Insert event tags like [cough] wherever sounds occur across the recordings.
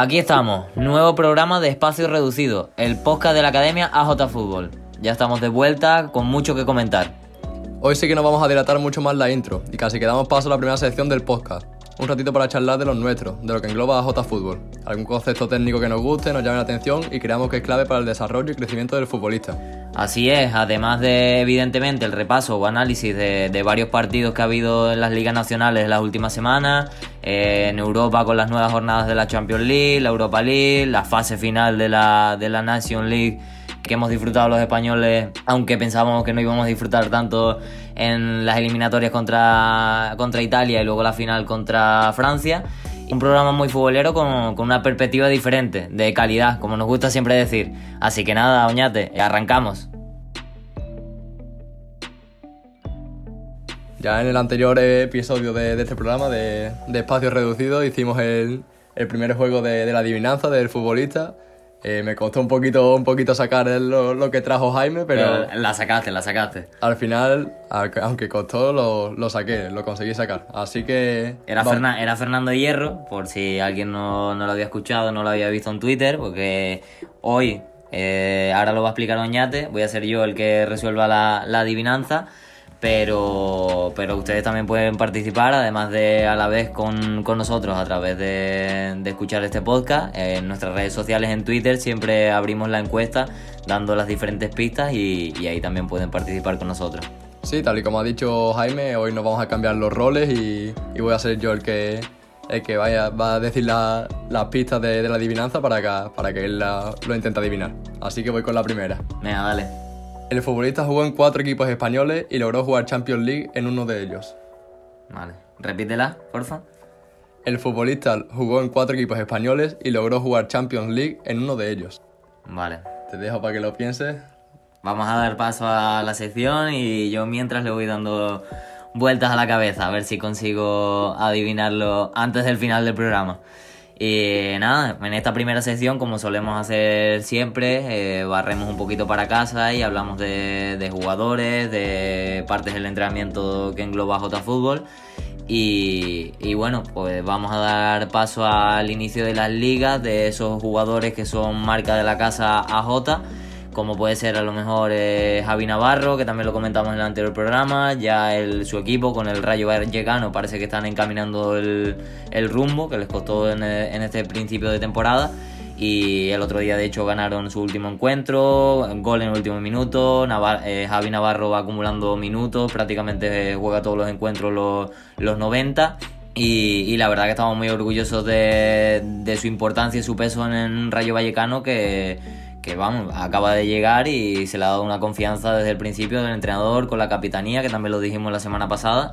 Aquí estamos, nuevo programa de Espacio Reducido, el podcast de la Academia AJ Fútbol. Ya estamos de vuelta con mucho que comentar. Hoy sí que nos vamos a dilatar mucho más la intro y casi que damos paso a la primera sección del podcast. Un ratito para charlar de los nuestros, de lo que engloba AJ Fútbol. Algún concepto técnico que nos guste, nos llame la atención y creamos que es clave para el desarrollo y crecimiento del futbolista. Así es, además de evidentemente el repaso o análisis de, varios partidos que ha habido en las ligas nacionales en las últimas semanas, en Europa con las nuevas jornadas de la Champions League, la Europa League, la fase final de la, de la Nation League que hemos disfrutado los españoles, aunque pensábamos que no íbamos a disfrutar tanto en las eliminatorias contra, contra Italia y luego la final contra Francia. Un programa muy futbolero con, con, una perspectiva diferente, de calidad, como nos gusta siempre decir. Así que nada, Oñate, arrancamos. Ya en el anterior episodio de, de este programa de, de Espacio Reducido hicimos el, el primer juego de, de la adivinanza del futbolista eh, me costó un poquito, un poquito sacar lo, lo, que trajo Jaime, pero, La sacaste, la sacaste. Al final, aunque costó, lo, lo saqué, lo conseguí sacar. Así que... Era, era Fernando Hierro, por si alguien no, no, lo había escuchado, no lo había visto en Twitter, porque hoy, eh, ahora lo va a explicar Oñate, voy a ser yo el que resuelva la, la adivinanza pero, pero ustedes también pueden participar, además de a la vez con, con nosotros a través de, de, escuchar este podcast. En nuestras redes sociales, en Twitter, siempre abrimos la encuesta dando las diferentes pistas y, y, ahí también pueden participar con nosotros. Sí, tal y como ha dicho Jaime, hoy nos vamos a cambiar los roles y, y voy a ser yo el que, el que vaya, va a decir las pistas de, de, la adivinanza para que, para que él la, lo intente adivinar. Así que voy con la primera. Venga, dale. El futbolista jugó en cuatro equipos españoles y logró jugar Champions League en uno de ellos. Vale, repítela, porfa. El futbolista jugó en cuatro equipos españoles y logró jugar Champions League en uno de ellos. Vale. Te dejo para que lo pienses. Vamos a dar paso a la sección y yo mientras le voy dando vueltas a la cabeza a ver si consigo adivinarlo antes del final del programa. Y nada, en esta primera sesión, como solemos hacer siempre, eh, barremos un poquito para casa y hablamos de, jugadores, de partes del entrenamiento que engloba J Fútbol. Y, y, bueno, pues vamos a dar paso al inicio de las ligas, de esos jugadores que son marca de la casa AJ como puede ser a lo mejor eh, Javi Navarro, que también lo comentamos en el anterior programa, ya su equipo con el Rayo Vallecano parece que están encaminando el, rumbo que les costó en, en, este principio de temporada. Y el otro día, de hecho, ganaron su último encuentro, gol en el último minuto. Navar eh, Javi Navarro va acumulando minutos, prácticamente juega todos los encuentros los, los 90. Y, la verdad que estamos muy orgullosos de, su importancia y su peso en el Rayo Vallecano, que, que vamos, acaba de llegar y se le ha dado una confianza desde el principio del entrenador con la capitanía, que también lo dijimos la semana pasada.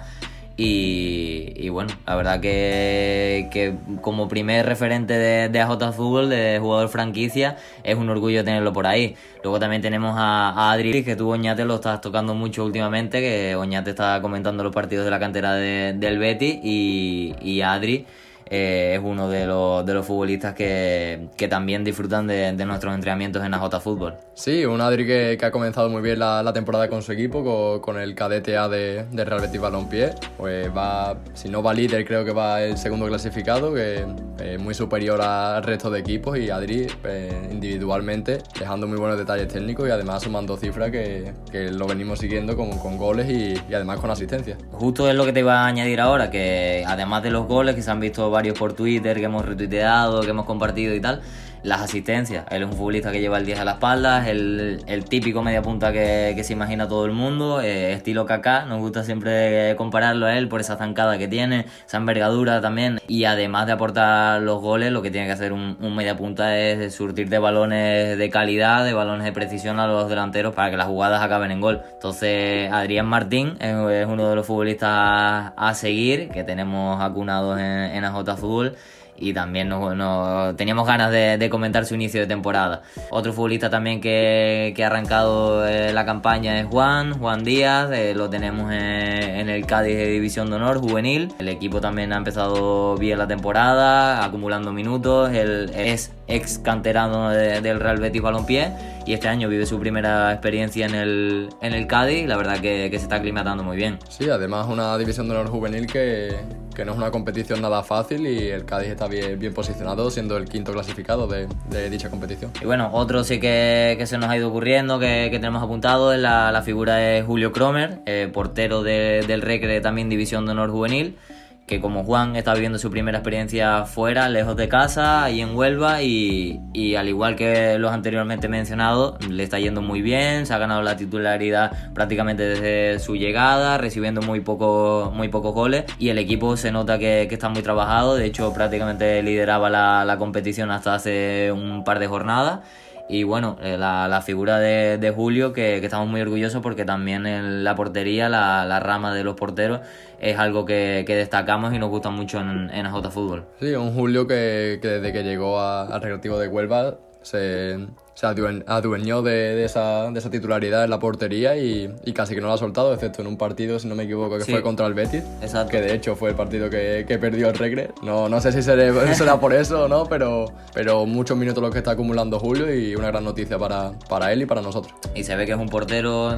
Y, y bueno, la verdad que, que, como primer referente de, de AJ Fútbol, de jugador franquicia, es un orgullo tenerlo por ahí. Luego también tenemos a, a Adri, que tú Oñate lo estás tocando mucho últimamente, que Oñate está comentando los partidos de la cantera de, del Betty y, y Adri eh, es uno de los, de los futbolistas que, que también disfrutan de, de, nuestros entrenamientos en AJ Fútbol. Sí, un Adri que, que ha comenzado muy bien la, la, temporada con su equipo, con, con el cadete A de, de, Real Betis Balompié. Pues va, si no va líder, creo que va el segundo clasificado, que es muy superior al resto de equipos. Y Adri, pues, individualmente, dejando muy buenos detalles técnicos y además sumando cifras que, que lo venimos siguiendo con, con goles y, y además con asistencia. Justo es lo que te iba a añadir ahora, que además de los goles que se han visto varios por Twitter, que hemos retuiteado, que hemos compartido y tal, las asistencias. Él es un futbolista que lleva el 10 a la espalda, el, el típico media punta que, que, se imagina todo el mundo, eh, estilo Kaká, nos gusta siempre compararlo a él por esa zancada que tiene, esa envergadura también, y además de aportar los goles, lo que tiene que hacer un, un media punta es surtir de balones de calidad, de balones de precisión a los delanteros para que las jugadas acaben en gol. Entonces, Adrián Martín es, es uno de los futbolistas a seguir, que tenemos acunados en, en AJ Fútbol y también no, no, teníamos ganas de, de, comentar su inicio de temporada. Otro futbolista también que, que ha arrancado eh, la campaña es Juan, Juan Díaz, eh, lo tenemos en, en, el Cádiz de División de Honor juvenil. El equipo también ha empezado bien la temporada, acumulando minutos, él es ex canterano de, del Real Betis Balompié y este año vive su primera experiencia en el, en el Cádiz y la verdad que, que se está aclimatando muy bien. Sí, además una división de honor juvenil que, que no es una competición nada fácil y el Cádiz está bien, bien posicionado siendo el quinto clasificado de, de dicha competición. Y bueno, otro sí que, que se nos ha ido ocurriendo, que, que tenemos apuntado, es la, la figura de Julio Cromer, eh, portero de- del Recre, también división de honor juvenil, que como Juan está viviendo su primera experiencia fuera, lejos de casa, ahí en Huelva, y, y al igual que los anteriormente mencionados, le está yendo muy bien, se ha ganado la titularidad prácticamente desde su llegada, recibiendo muy, poco, muy pocos goles, y el equipo se nota que, está muy trabajado, de hecho prácticamente lideraba la competición hasta hace un par de jornadas. Y bueno, eh, la, la figura de, de Julio, que, estamos muy orgullosos porque también en la portería, la, la rama de los porteros, es algo que, que destacamos y nos gusta mucho en, en AJ Fútbol. Sí, un Julio que, que desde que llegó al Recreativo de Huelva se, se adueñó de, de esa, de esa titularidad en la portería y, y casi que no la ha soltado, excepto en un partido, si no me equivoco, que Sí. fue contra el Betis. Exacto. Que de hecho fue el partido que, que perdió el Recre. No, no sé si [laughs] será por eso o no, pero, pero muchos minutos los que está acumulando Julio y una gran noticia para, para él y para nosotros. Y se ve que es un portero,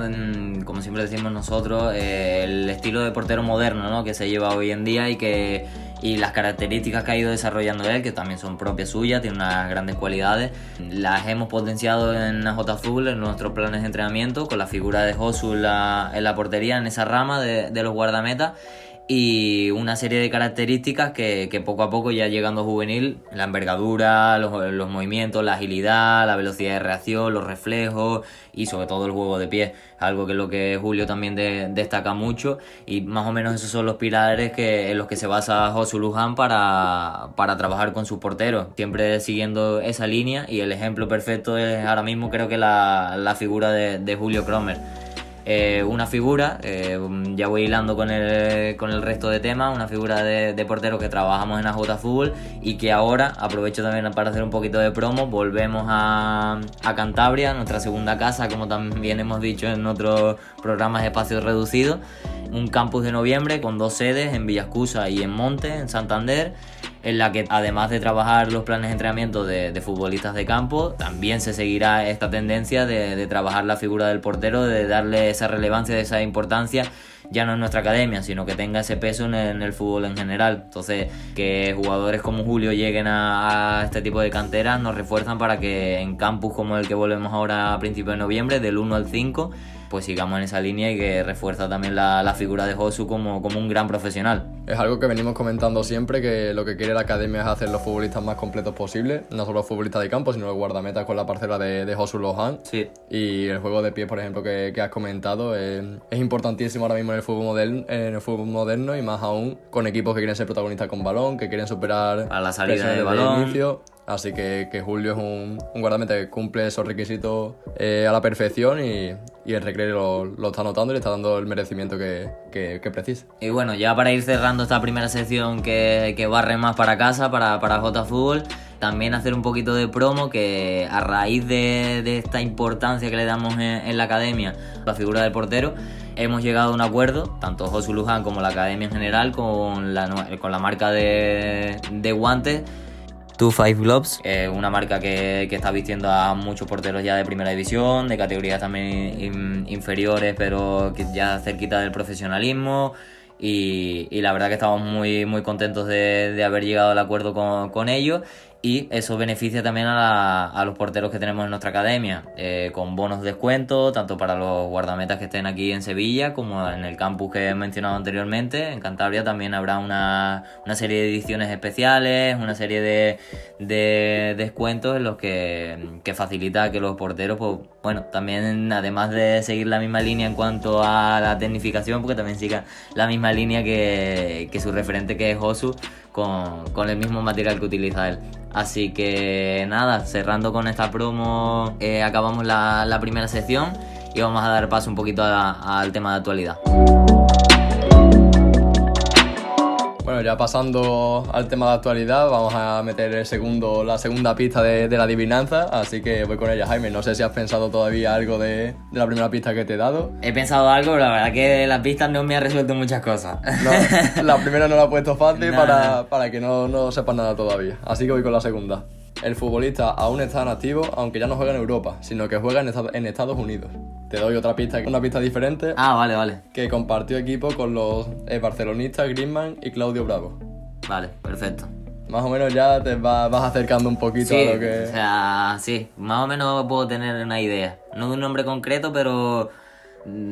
como siempre decimos nosotros, eh, el estilo de portero moderno ¿no? que se lleva hoy en día y que y las características que ha ido desarrollando él, que también son propias suyas, tiene unas grandes cualidades, las hemos potenciado en AJ Fútbol, en nuestros planes de entrenamiento, con la figura de Josu en la, en la portería, en esa rama de, de los guardametas y una serie de características que, poco a poco ya llegando juvenil, la envergadura, los, movimientos, la agilidad, la velocidad de reacción, los reflejos y sobre todo el juego de pie, algo que es lo que Julio también de- destaca mucho. Y más o menos esos son los pilares que, en los que se basa Josu Luján para, para trabajar con sus porteros, siempre siguiendo esa línea. Y el ejemplo perfecto es ahora mismo creo que la, la figura de, de Julio Cromer eh, una figura, eh, ya voy hilando con el, con el resto de temas, una figura de, portero que trabajamos en AJ Fútbol y que ahora, aprovecho también para hacer un poquito de promo, volvemos a, a Cantabria, nuestra segunda casa, como también hemos dicho en otros programas de espacios reducidos, un campus de noviembre con dos sedes en Villascusa y en Monte, en Santander en la que además de trabajar los planes de entrenamiento de, de futbolistas de campo, también se seguirá esta tendencia de, de trabajar la figura del portero, de darle esa relevancia, esa importancia, ya no en nuestra academia, sino que tenga ese peso en el, en el fútbol en general. Entonces, que jugadores como Julio lleguen a, a este tipo de canteras nos refuerzan para que en campus como el que volvemos ahora a principios de noviembre, del 1 al 5, pues sigamos en esa línea y que refuerza también la, la figura de Josu como, como un gran profesional. Es algo que venimos comentando siempre, que lo que quiere la academia es hacer los futbolistas más completos posibles, no solo los futbolistas de campo, sino los guardametas con la parcela de, de Josu Lohan. Sí, Y el juego de pie, por ejemplo, que, que has comentado, eh, es importantísimo ahora mismo en el, fútbol moderno, en el fútbol moderno y más aún con equipos que quieren ser protagonistas con balón, que quieren superar A la salida de inicio. Así que, que Julio es un, guardameta que cumple esos requisitos eh, a la perfección y, el recreo lo, está notando y le está dando el merecimiento que, que, que precisa. Y bueno, ya para ir cerrando esta primera sección que, que barre más para casa, para, para también hacer un poquito de promo que a raíz de, esta importancia que le damos en, la academia, la figura del portero, hemos llegado a un acuerdo, tanto Josu Luján como la academia en general, con la, con la marca de, de guantes. Two Five Gloves, eh, una marca que, que está vistiendo a muchos porteros ya de primera división, de categorías también in- inferiores, pero ya cerquita del profesionalismo. Y, y la verdad que estamos muy, muy contentos de, de haber llegado al acuerdo con, con ellos. Y eso beneficia también a, los porteros que tenemos en nuestra academia, eh, con bonos de descuento, tanto para los guardametas que estén aquí en Sevilla como en el campus que he mencionado anteriormente. En Cantabria también habrá una, una serie de ediciones especiales, una serie de, de descuentos en los que, que facilita que los porteros, pues bueno, también además de seguir la misma línea en cuanto a la tecnificación, porque también siga la misma línea que, que su referente que es Josu, con, el mismo material que utiliza él. Así que nada, cerrando con esta promo, eh, acabamos la, la primera sección y vamos a dar paso un poquito al tema de actualidad. Bueno, ya pasando al tema de actualidad, vamos a meter el segundo, la segunda pista de, de la adivinanza, así que voy con ella, Jaime. No sé si has pensado todavía algo de, de la primera pista que te he dado. He pensado algo, pero la verdad que las pistas no me ha resuelto muchas cosas. No, la primera no la he puesto fácil [laughs] No, para, para que no, no sepas nada todavía, así que voy con la segunda. El futbolista aún está en activo, aunque ya no juega en Europa, sino que juega en, Esta- en Estados Unidos. Te doy otra pista, una pista diferente, Ah, vale, vale. que compartió equipo con los eh, barcelonistas Griezmann y Claudio Bravo. Vale, perfecto. Más o menos ya te va- vas acercando un poquito Sí, a lo que... o sea, sí, más o menos puedo tener una idea. No de un nombre concreto, pero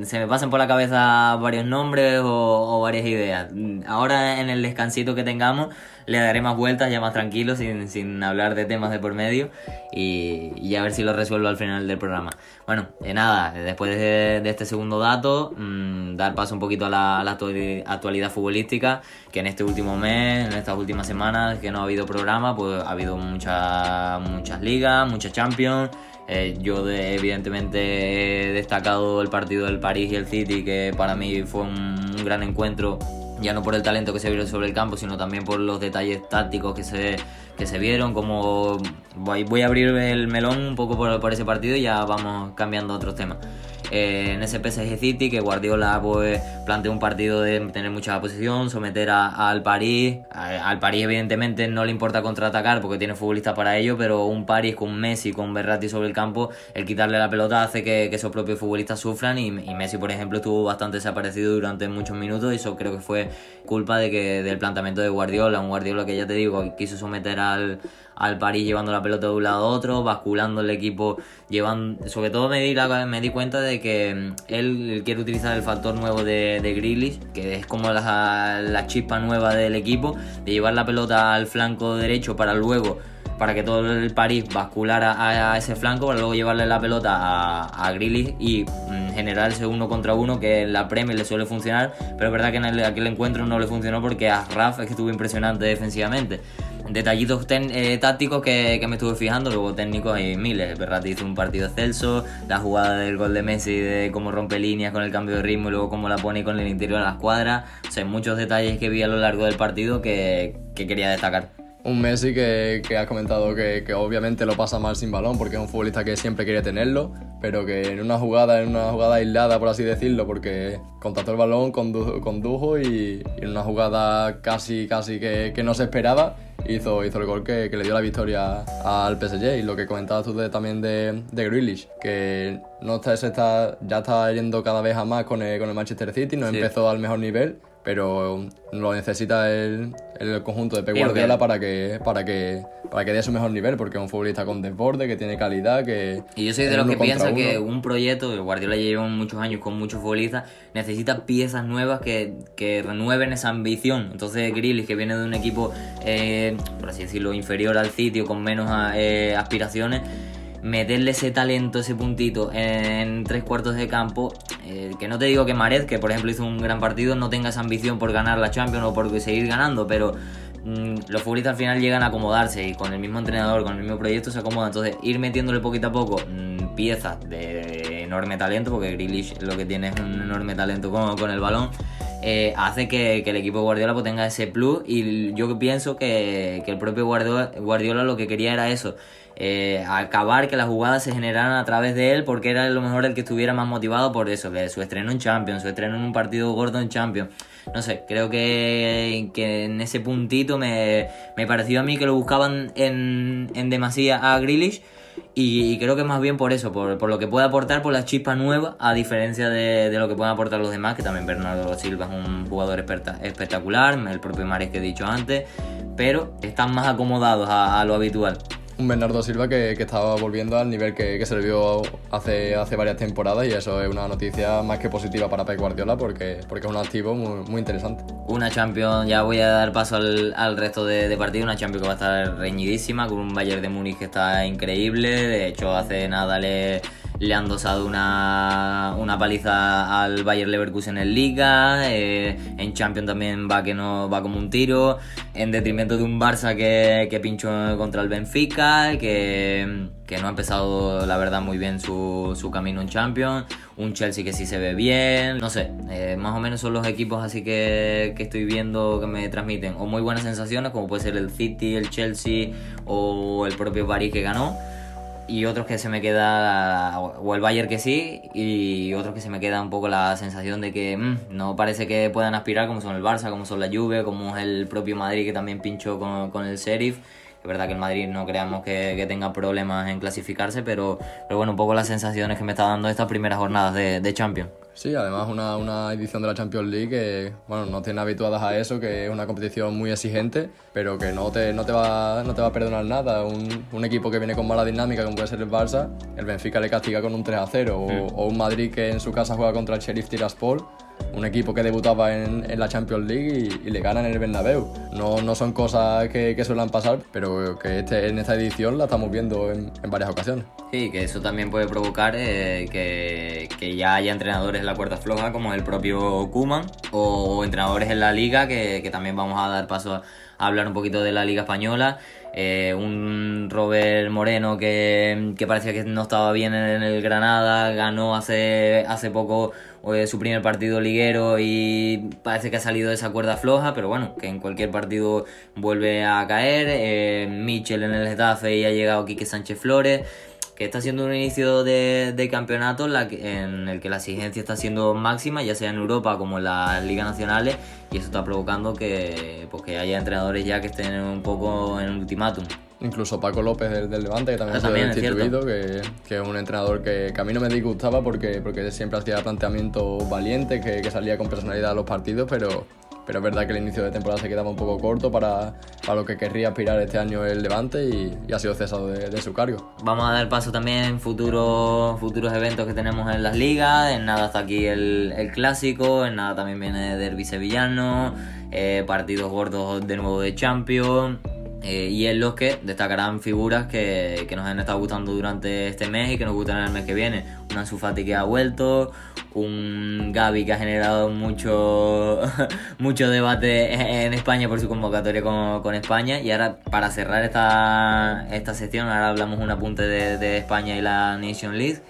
se me pasan por la cabeza varios nombres o, varias ideas. Mm, Ahora en el descansito que tengamos le daré más vueltas ya más tranquilo, sin, sin hablar de temas de por medio y, y a ver si lo resuelvo al final del programa. Bueno, eh, nada, después de, este segundo dato, mm, dar paso un poquito a la, actualidad futbolística, que en este último mes, en estas últimas semanas que no ha habido programa, pues ha habido muchas muchas ligas, muchas Champions. Eh, yo de- evidentemente he destacado el partido del París y el City, que para mí fue un, gran encuentro, ya no por el talento que se vio sobre el campo, sino también por los detalles tácticos que se, que se vieron, como voy, voy a abrir el melón un poco por, por ese partido y ya vamos cambiando a otros temas. Eh, en ese PSG City que Guardiola pues planteó un partido de tener mucha posición, someter a- al París. Al París evidentemente no le importa contraatacar porque tiene futbolistas para ello, pero un París con Messi, con Berratti sobre el campo, el quitarle la pelota hace que, que esos propios futbolistas sufran y, y Messi por ejemplo estuvo bastante desaparecido durante muchos minutos y eso creo que fue culpa de que del planteamiento de Guardiola, un Guardiola que ya te digo quiso someter al, al París llevando la pelota de un lado a otro, basculando el equipo, llevando, sobre todo me di, me di cuenta de que mm, él quiere utilizar el factor nuevo de, de que es como la, la chispa nueva del equipo, de llevar la pelota al flanco derecho para luego para que todo el París basculara a, ese flanco para luego llevarle la pelota a, a y mm, generar ese uno contra uno que en la Premier le suele funcionar, pero es verdad que en el- aquel encuentro no le funcionó porque a Raf es que estuvo impresionante defensivamente. Detallitos eh, tácticos que, que me estuve fijando, luego técnicos hay miles. Berratti hizo un partido excelso, la jugada del gol de Messi, de cómo rompe líneas con el cambio de ritmo y luego cómo la pone con el interior de la escuadra. O sea, muchos detalles que vi a lo largo del partido que, que quería destacar. Un Messi que, que has comentado que, que obviamente lo pasa mal sin balón porque es un futbolista que siempre quiere tenerlo, pero que en una jugada, en una jugada aislada, por así decirlo, porque contactó el balón, condu- condujo y, y en una jugada casi, casi que, que no se esperaba, hizo, hizo el gol que, que le dio la victoria al PSG. Y lo que comentabas tú de- también de, de Grealish, que no está, se está, ya está yendo cada vez a más con el, con el Manchester City, no Sí. empezó al mejor nivel, pero lo necesita el, el conjunto de Pep Guardiola para que, para que para que dé su mejor nivel, porque es un futbolista con desborde, que tiene calidad, que... Y yo soy de los que piensa que un proyecto, que Guardiola lleva muchos años con muchos futbolistas, necesita piezas nuevas que, que renueven esa ambición. Entonces Grealish, que viene de un equipo, eh, por así decirlo, inferior al sitio, con menos eh, aspiraciones, meterle ese talento, ese puntito en tres cuartos de campo, eh, que no te digo que Mared, que por ejemplo hizo un gran partido, no tenga esa ambición por ganar la Champions o por seguir ganando, pero mm, los futbolistas al final llegan a acomodarse y con el mismo entrenador, con el mismo proyecto se acomodan. Entonces, ir metiéndole poquito a poco mm, piezas de enorme talento, porque Grealish lo que tiene es un enorme talento con, con el balón, eh, hace que, el equipo Guardiola pues, tenga ese plus. Y yo pienso que, que el propio Guardiola lo que quería era eso. Eh, acabar que las jugadas se generaran a través de él porque era a lo mejor el que estuviera más motivado por eso, que su estreno en Champions, su estreno en un partido gordo en Champions. No sé, creo que, que en ese puntito me, me pareció a mí que lo buscaban en, en demasía a Grealish y creo que más bien por eso, por, por lo que puede aportar, por la chispa nueva, a diferencia de, de lo que pueden aportar los demás, que también Bernardo Silva es un jugador especta- espectacular, el propio Mares que he dicho antes, pero están más acomodados a lo habitual. Un Bernardo Silva que, estaba volviendo al nivel que, que se le vio hace, varias temporadas y eso es una noticia más que positiva para Pep Guardiola porque, es un activo muy, interesante. Una Champions, ya voy a dar paso al, al resto de, de partidos, una Champions que va a estar reñidísima, con un Bayern de Múnich que está increíble, de hecho hace nada le, le han dosado una, una paliza al Bayern Leverkusen en Liga, eh, en Champions también va que no va como un tiro, en detrimento de un Barça que, que pinchó contra el Benfica, que, que no ha empezado la verdad muy bien su, su camino en Champions, un Chelsea que sí se ve bien, no sé, eh, más o menos son los equipos así que, que estoy viendo que me transmiten o muy buenas sensaciones como puede ser el City, el Chelsea o el propio París que ganó y otros que se me queda o el Bayern que sí y otros que se me queda un poco la sensación de que mm, no parece que puedan aspirar como son el Barça, como son la Juve, como es el propio Madrid que también pinchó con, con el Sheriff Es verdad que el Madrid no creamos que, que tenga problemas en clasificarse, pero, pero bueno, un poco las sensaciones que me está dando estas primeras jornadas de, de Champions. Sí, además una, una edición de la Champions League que, bueno, no tiene habituadas a eso, que es una competición muy exigente, pero que no te, no te, va, no te va a perdonar nada. Un, un equipo que viene con mala dinámica, como puede ser el Barça, el Benfica le castiga con un 3 a 0, o, o un Madrid que en su casa juega contra el Sheriff Tiraspol un equipo que debutaba en, la Champions League y, y, le ganan en el Bernabéu. No, no son cosas que, suelen pasar, pero que este, en esta edición la estamos viendo en, en varias ocasiones. Sí, que eso también puede provocar eh, que, ya haya entrenadores en la cuerda floja, como el propio Kuman, o entrenadores en la liga, que, también vamos a dar paso a hablar un poquito de la liga española. Eh, un Robert Moreno que, que, parecía que no estaba bien en el Granada, ganó hace, hace poco eh, su primer partido liguero y parece que ha salido de esa cuerda floja, pero bueno, que en cualquier partido vuelve a caer. Eh, Mitchell en el Getafe y ha llegado Quique Sánchez Flores que está siendo un inicio de, de campeonato en, la que, en, el que la exigencia está siendo máxima, ya sea en Europa como en las ligas nacionales, y eso está provocando que, pues, que haya entrenadores ya que estén un poco en un ultimátum. Incluso Paco López del, del Levante, que también, ah, también ha sido destituido, que, que, es un entrenador que, que, a mí no me disgustaba porque, porque siempre hacía planteamientos valientes, que, que salía con personalidad a los partidos, pero pero es verdad que el inicio de temporada se quedaba un poco corto para, para lo que querría aspirar este año el Levante y, ha sido cesado de, su cargo. Vamos a dar paso también en futuros, futuros eventos que tenemos en las ligas. En nada está aquí el, el clásico, en nada también viene Derby Sevillano, eh, partidos gordos de nuevo de Champions. Eh, y en los que destacarán figuras que, que, nos han estado gustando durante este mes y que nos gustarán el mes que viene. Un Ansu que ha vuelto, un Gaby que ha generado mucho, [laughs] mucho debate en España por su convocatoria con, con, España. Y ahora, para cerrar esta, esta sección, ahora hablamos un apunte de, de España y la Nation League.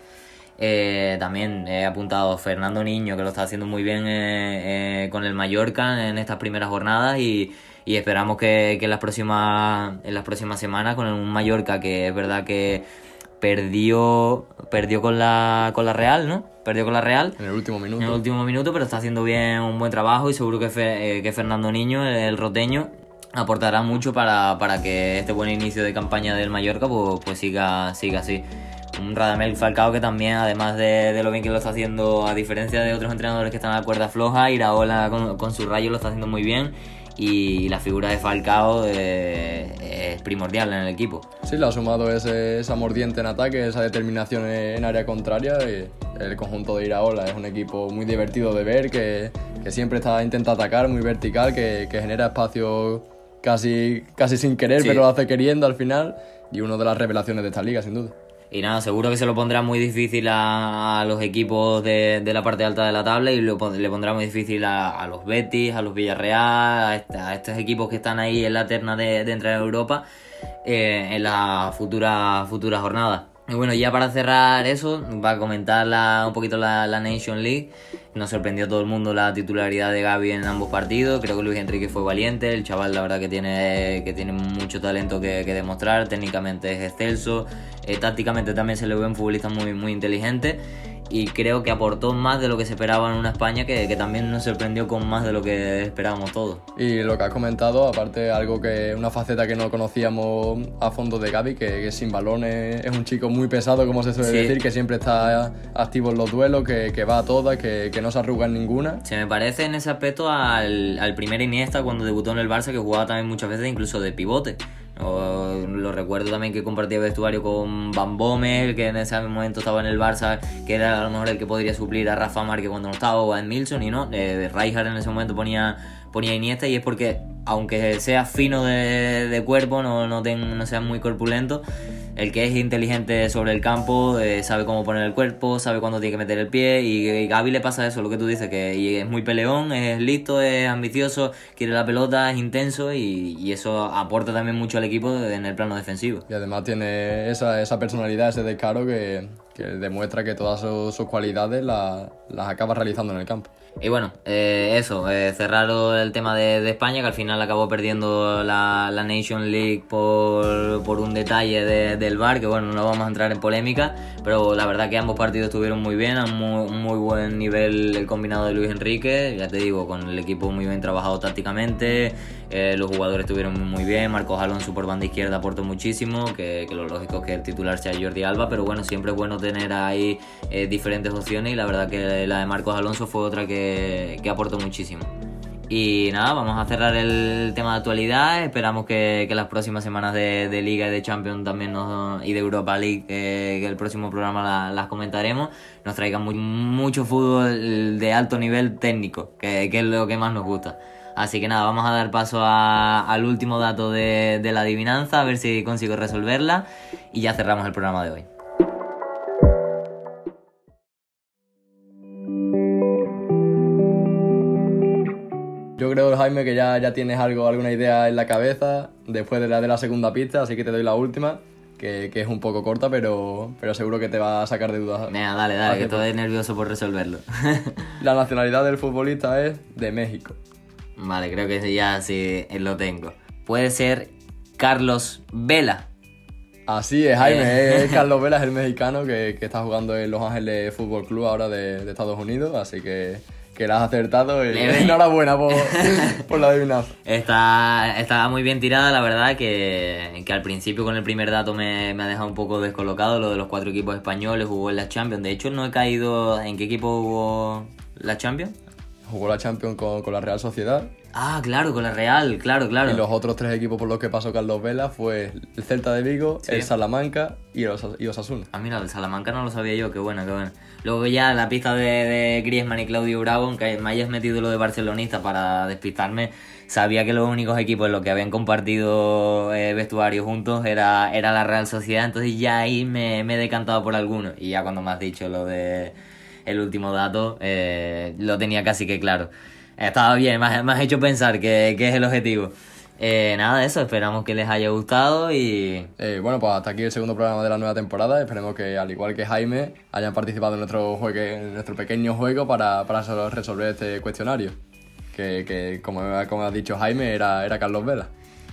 Eh, también he apuntado Fernando Niño, que lo está haciendo muy bien eh, con el Mallorca en estas primeras jornadas y, y esperamos que, que, en, las próximas, en las próximas semanas con un Mallorca que es verdad que perdió perdió con la, con la Real, ¿no? Perdió con la Real. En el último minuto. En el último minuto, pero está haciendo bien un buen trabajo y seguro que, fe, que Fernando Niño, el roteño, aportará mucho para, para que este buen inicio de campaña del Mallorca pues, pues siga, siga así un Radamel Falcao que también, además de, de, lo bien que lo está haciendo, a diferencia de otros entrenadores que están a la cuerda floja, Iraola con, con su rayo lo está haciendo muy bien y la figura de Falcao eh, es primordial en el equipo. Sí, le ha sumado ese, esa mordiente en ataque, esa determinación en área contraria. El conjunto de Iraola es un equipo muy divertido de ver, que, que siempre está intenta atacar, muy vertical, que, que genera espacio casi, casi sin querer, sí. pero lo hace queriendo al final. Y una de las revelaciones de esta liga, sin duda. Y nada, seguro que se lo pondrá muy difícil a, los equipos de, de, la parte alta de la tabla y le pondrá muy difícil a, los Betis, a los Villarreal, a, estos equipos que están ahí en la terna de, de entrar a Europa eh, en las futuras futura jornadas. Y bueno, ya para cerrar eso, va a comentar la, un poquito la, la, Nation League. Nos sorprendió a todo el mundo la titularidad de Gaby en ambos partidos. Creo que Luis Enrique fue valiente. El chaval, la verdad, que tiene, que tiene mucho talento que, que demostrar. Técnicamente es excelso. Eh, tácticamente también se le ve un futbolista muy, muy inteligente y creo que aportó más de lo que se esperaba en una España que, que, también nos sorprendió con más de lo que esperábamos todos. Y lo que has comentado, aparte algo que una faceta que no conocíamos a fondo de Gaby, que, que sin balones es un chico muy pesado, como se suele sí. decir, que siempre está activo en los duelos, que, que va a todas, que, que, no se arruga en ninguna. Se me parece en ese aspecto al, al primer Iniesta cuando debutó en el Barça, que jugaba también muchas veces incluso de pivote. O, lo recuerdo también que compartía vestuario con Van Bommel, que en ese momento estaba en el Barça, que era a lo mejor el que podría suplir a Rafa Márquez cuando no estaba, o a Milson, y no, eh, Rijkaard en ese momento ponía, ponía Iniesta, y es porque, aunque sea fino de, de cuerpo, no, no, ten, no sea muy corpulento, el que es inteligente sobre el campo eh, sabe cómo poner el cuerpo, sabe cuándo tiene que meter el pie y, y Gaby le pasa eso, lo que tú dices, que es muy peleón, es listo, es ambicioso, quiere la pelota, es intenso y, y, eso aporta también mucho al equipo en el plano defensivo. Y además tiene esa, esa personalidad, ese descaro que, que demuestra que todas sus, cualidades la- las acaba realizando en el campo. Y bueno, eh, eso, eh, cerrar el tema de, España, que al final acabó perdiendo la, la Nation League por, por un detalle de- del VAR, que bueno, no vamos a entrar en polémica, pero la verdad que ambos partidos estuvieron muy bien, a muy, muy buen nivel el combinado de Luis Enrique, ya te digo, con el equipo muy bien trabajado tácticamente, eh, los jugadores estuvieron muy bien, Marcos Alonso por banda izquierda aportó muchísimo, que, que lo lógico es que el titular sea Jordi Alba, pero bueno, siempre es bueno tener ahí eh, diferentes opciones y la verdad que la de Marcos Alonso fue otra que, que aportó muchísimo. Y nada, vamos a cerrar el tema de actualidad. Esperamos que, que las próximas semanas de, de Liga y de Champions también nos, y de Europa League, eh, que el próximo programa la- las comentaremos, nos traigan mu- mucho fútbol de alto nivel técnico, que, que es lo que más nos gusta. Así que nada, vamos a dar paso a- al último dato de, de la adivinanza, a ver si consigo resolverla y ya cerramos el programa de hoy. Yo creo, Jaime, que ya, ya tienes algo, alguna idea en la cabeza después de la de la segunda pista, así que te doy la última, que, que es un poco corta, pero, pero seguro que te va a sacar de dudas. Venga, dale, dale, que estoy nervioso por resolverlo. [laughs] La nacionalidad del futbolista es de México. Vale, creo que ya sí eh, lo tengo. Puede ser Carlos Vela. Así es, Jaime, es Carlos [laughs] Vela, es el mexicano que, que está jugando en Los Ángeles Fútbol Club ahora de, de Estados Unidos, así que, que la has acertado y Le- enhorabuena por, [laughs] por la adivinanza. Está, estaba muy bien tirada, la verdad, que, que al principio con el primer dato me, me ha dejado un poco descolocado lo de los cuatro equipos españoles, jugó en la Champions. De hecho, no he caído... ¿En qué equipo jugó la Champions? Jugó la Champions con, con la Real Sociedad Ah, claro, con la Real, claro, claro. y los otros tres equipos por los que pasó Carlos Vela fue el Celta de Vigo, Sí. el Salamanca y, el Osa- y Osasuna. Ah, mira, el Salamanca no lo sabía yo, qué bueno, qué bueno. Luego ya la pista de, de Griezmann y Claudio Bravo, aunque me hayas metido lo de barcelonista para despistarme, sabía que los únicos equipos en los que habían compartido eh, vestuario juntos era, era la Real Sociedad, entonces ya ahí me, me he decantado por alguno. Y ya cuando me has dicho lo de el último dato, eh, lo tenía casi que claro. Estaba bien, me has, hecho pensar que, que es el objetivo. Eh, nada de eso, esperamos que les haya gustado y Eh, bueno, pues hasta aquí el segundo programa de la nueva temporada. Esperemos que, al igual que Jaime, hayan participado en nuestro, juegue, nuestro pequeño juego para, para so- resolver este cuestionario. Que, que como, como ha dicho Jaime, era, era Carlos Vela.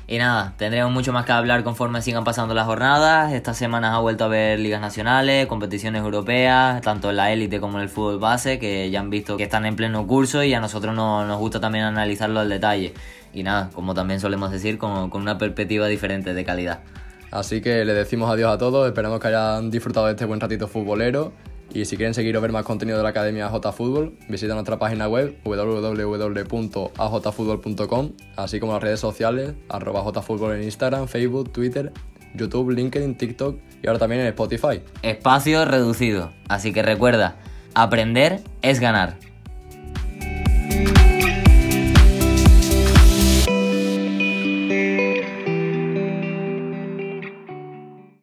Y nada, tendremos mucho más que hablar conforme sigan pasando las jornadas. Estas semanas ha vuelto a haber ligas nacionales, competiciones europeas, tanto en la élite como en el fútbol base, que ya han visto que están en pleno curso y a nosotros no- nos gusta también analizarlo al detalle. Y nada, como también solemos decir, con, con una perspectiva diferente de calidad. Así que le decimos adiós a todos. Esperamos que hayan disfrutado de este buen ratito futbolero. Y si quieren seguir o ver más contenido de la Academia AJ Fútbol, visita nuestra página web www.ajfutbol.com, así como las redes sociales, arroba jfutbol en Instagram, Facebook, Twitter, YouTube, LinkedIn, TikTok y ahora también en Spotify. Espacio reducido. Así que recuerda, aprender es ganar.